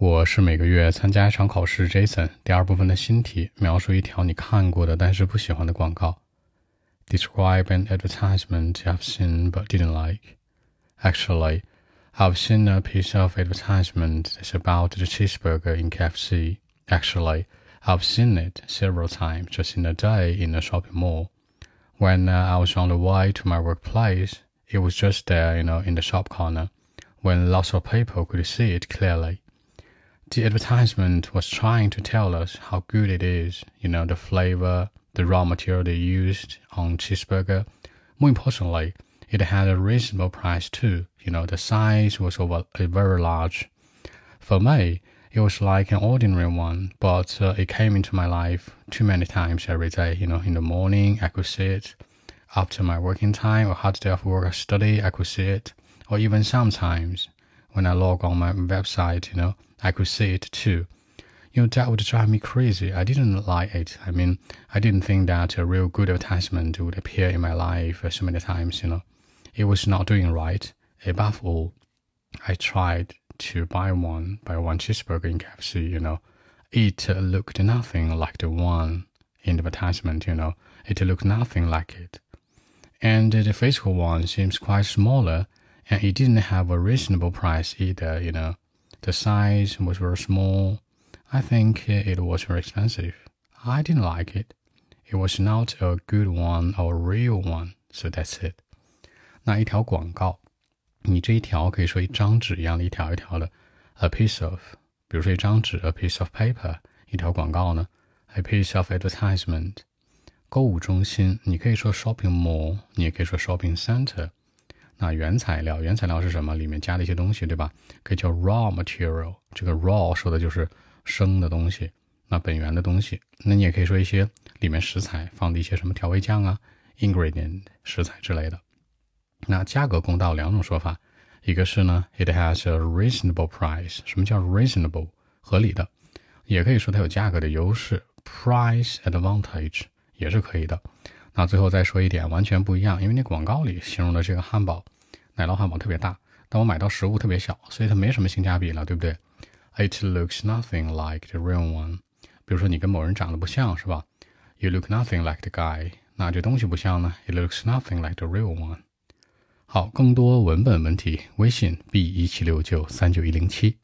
我是每个月参加一场考试。Jason，第二部分的新题，描述一条你看过的但是不喜欢的广告。Describe an advertisement you've seen but didn't like. Actually, I've seen a piece of advertisement that's about the cheeseburger in KFC. Actually, I've seen it several times just in a day in a shopping mall. When uh, I was on the way to my workplace, it was just there, you know, in the shop corner, when lots of people could see it clearly. The advertisement was trying to tell us how good it is, you know, the flavor, the raw material they used on cheeseburger. More importantly, it had a reasonable price too. You know, the size was over, very large. For me, it was like an ordinary one, but uh, it came into my life too many times every day. You know, in the morning, I could see it. After my working time or hard day of work or study, I could see it. Or even sometimes when I log on my website, you know, I could see it too. You know, that would drive me crazy. I didn't like it. I mean, I didn't think that a real good advertisement would appear in my life so many times, you know. It was not doing right. Above all, I tried to buy one, buy one cheeseburger in KFC, you know. It looked nothing like the one in the advertisement, you know. It looked nothing like it. And the physical one seems quite smaller, and it didn't have a reasonable price either, you know. The size was very small. I think it was very expensive. I didn't like it. It was not a good one or a real one. So that's it. 那一条广告，你这一条可以说一张纸一样的一条一条的，a piece of，比如说一张纸，a piece of paper。一条广告呢，a piece of advertisement。购物中心，你可以说 shopping mall，你也可以说 shopping center。 那原材料，原材料是什么？里面加了一些东西，对吧？可以叫 raw material。这个 raw 说的就是生的东西，那本源的东西。那你也可以说一些里面食材放的一些什么调味酱啊，ingredient 食材之类的。那价格公道两种说法，一个是呢，it has a reasonable price。什么叫 reasonable？合理的，也可以说它有价格的优势，price advantage 也是可以的。那最后再说一点，完全不一样，因为那广告里形容的这个汉堡，奶酪汉堡特别大，但我买到实物特别小，所以它没什么性价比了，对不对？It looks nothing like the real one。比如说你跟某人长得不像是吧？You look nothing like the guy。那这东西不像呢？It looks nothing like the real one。好，更多文本问题，微信 b 一七六九三九一零七。